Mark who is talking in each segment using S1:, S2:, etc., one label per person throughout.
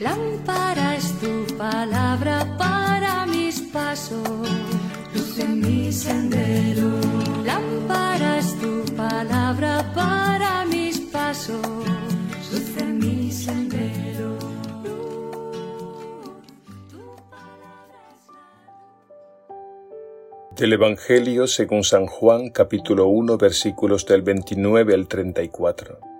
S1: Lámpara es tu palabra para mis pasos, luz en mi sendero. Lámpara es tu palabra para mis pasos, luz en mi sendero.
S2: Del Evangelio según San Juan capítulo 1 versículos del 29 al 34.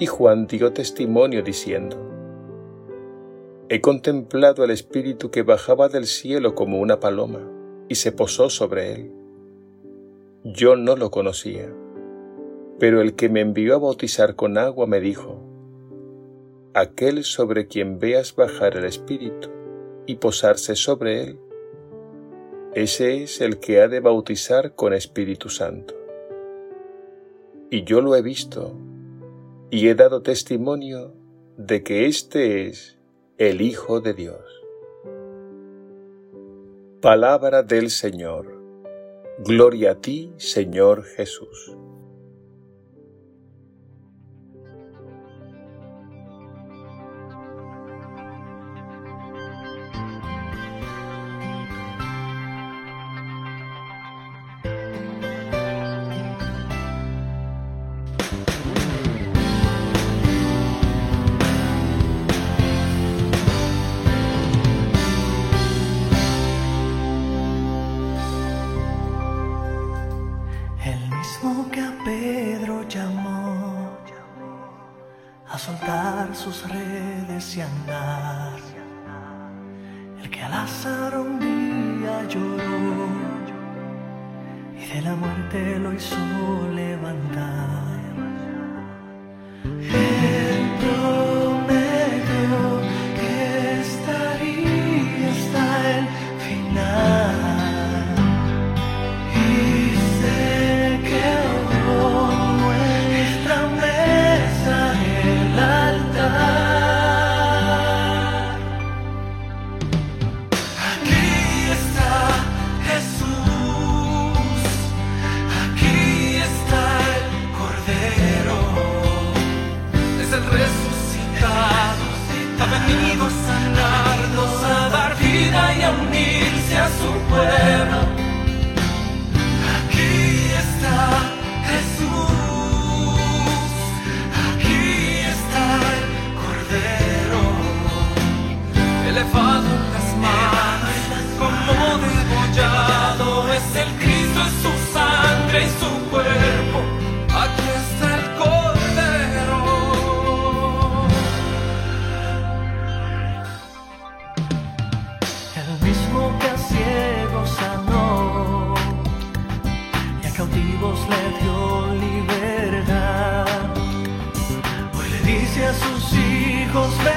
S2: Y Juan dio testimonio diciendo, He contemplado al Espíritu que bajaba del cielo como una paloma y se posó sobre él. Yo no lo conocía, pero el que me envió a bautizar con agua me dijo, Aquel sobre quien veas bajar el Espíritu y posarse sobre él, ese es el que ha de bautizar con Espíritu Santo. Y yo lo he visto y he dado testimonio de que éste es el Hijo de Dios. Palabra del Señor. Gloria a ti, Señor Jesús.
S3: Soltar sus redes y andar. El que al azar un día lloró y de la muerte lo hizo levantar. miracles.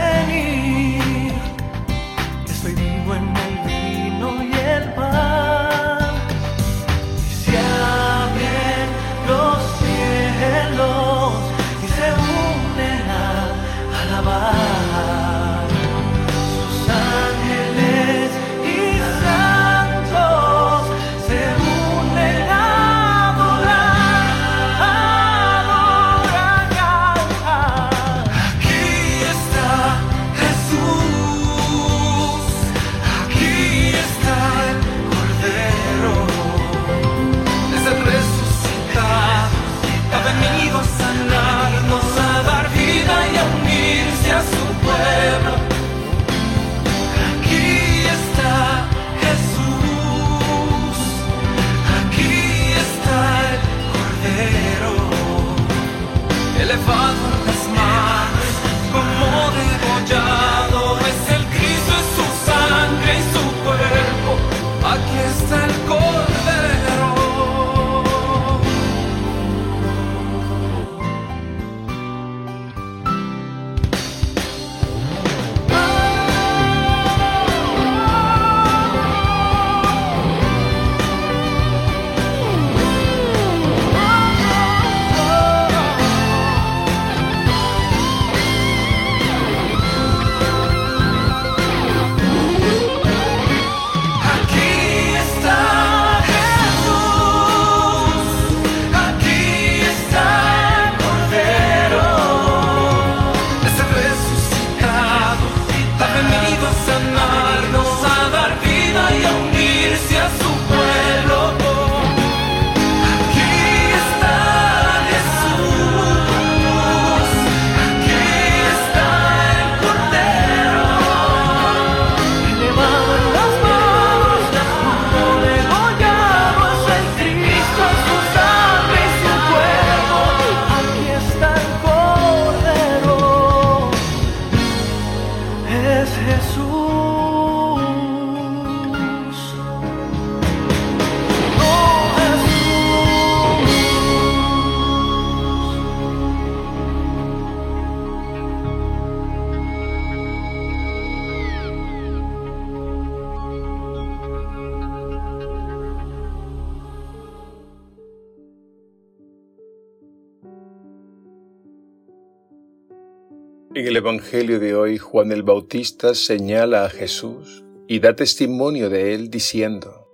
S2: En el Evangelio de hoy, Juan el Bautista señala a Jesús y da testimonio de él diciendo,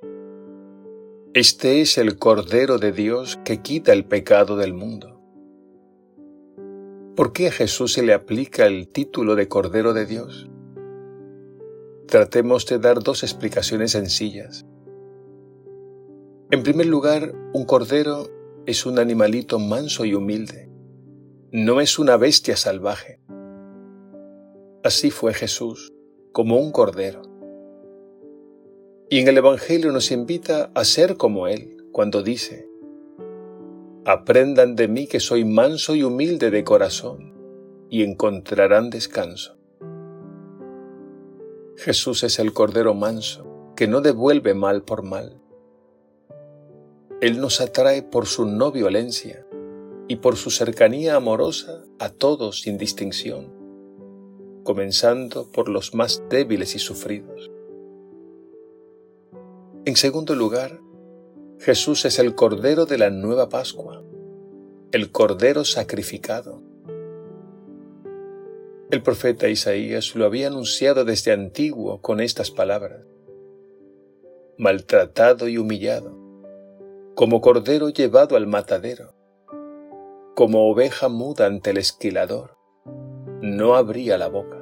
S2: Este es el Cordero de Dios que quita el pecado del mundo. ¿Por qué a Jesús se le aplica el título de Cordero de Dios? Tratemos de dar dos explicaciones sencillas. En primer lugar, un cordero es un animalito manso y humilde. No es una bestia salvaje. Así fue Jesús, como un cordero. Y en el Evangelio nos invita a ser como Él cuando dice, Aprendan de mí que soy manso y humilde de corazón, y encontrarán descanso. Jesús es el Cordero manso, que no devuelve mal por mal. Él nos atrae por su no violencia y por su cercanía amorosa a todos sin distinción comenzando por los más débiles y sufridos. En segundo lugar, Jesús es el Cordero de la nueva Pascua, el Cordero sacrificado. El profeta Isaías lo había anunciado desde antiguo con estas palabras. Maltratado y humillado, como cordero llevado al matadero, como oveja muda ante el esquilador, no abría la boca.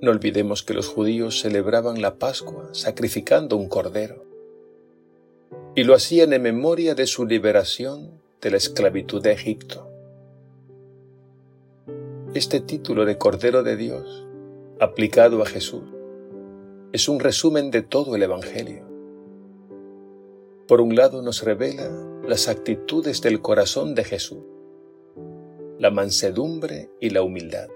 S2: No olvidemos que los judíos celebraban la Pascua sacrificando un cordero, y lo hacían en memoria de su liberación de la esclavitud de Egipto. Este título de Cordero de Dios, aplicado a Jesús, es un resumen de todo el Evangelio. Por un lado nos revela las actitudes del corazón de Jesús, la mansedumbre y la humildad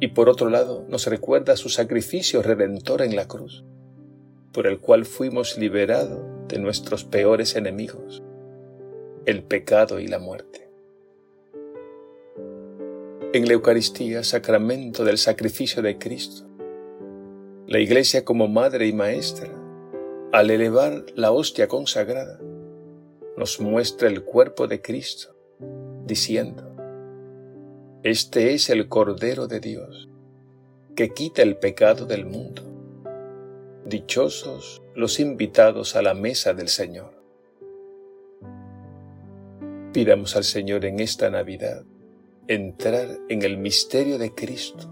S2: y por otro lado nos recuerda su sacrificio redentor en la cruz, por el cual fuimos liberados de nuestros peores enemigos, el pecado y la muerte. En la Eucaristía, sacramento del sacrificio de Cristo, la Iglesia como madre y maestra, al elevar la hostia consagrada, nos muestra el cuerpo de Cristo, diciendo, este es el Cordero de Dios, que quita el pecado del mundo. Dichosos los invitados a la mesa del Señor. Pidamos al Señor en esta Navidad entrar en el misterio de Cristo,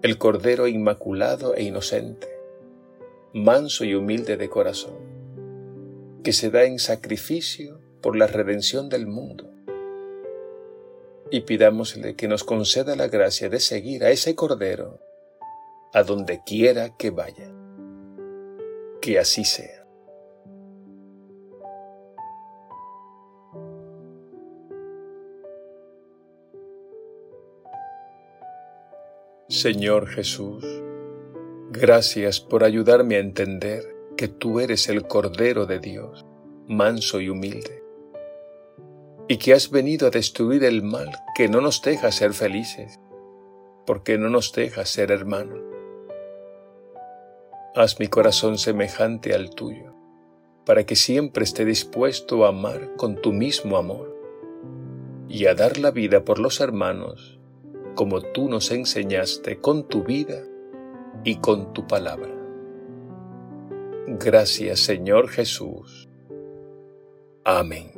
S2: el Cordero inmaculado e inocente, manso y humilde de corazón, que se da en sacrificio por la redención del mundo y pidámosle que nos conceda la gracia de seguir a ese Cordero a donde quiera que vaya. Que así sea. Señor Jesús, gracias por ayudarme a entender que tú eres el Cordero de Dios, manso y humilde y que has venido a destruir el mal que no nos deja ser felices, porque no nos deja ser hermanos. Haz mi corazón semejante al tuyo, para que siempre esté dispuesto a amar con tu mismo amor y a dar la vida por los hermanos, como tú nos enseñaste con tu vida y con tu palabra. Gracias Señor Jesús. Amén.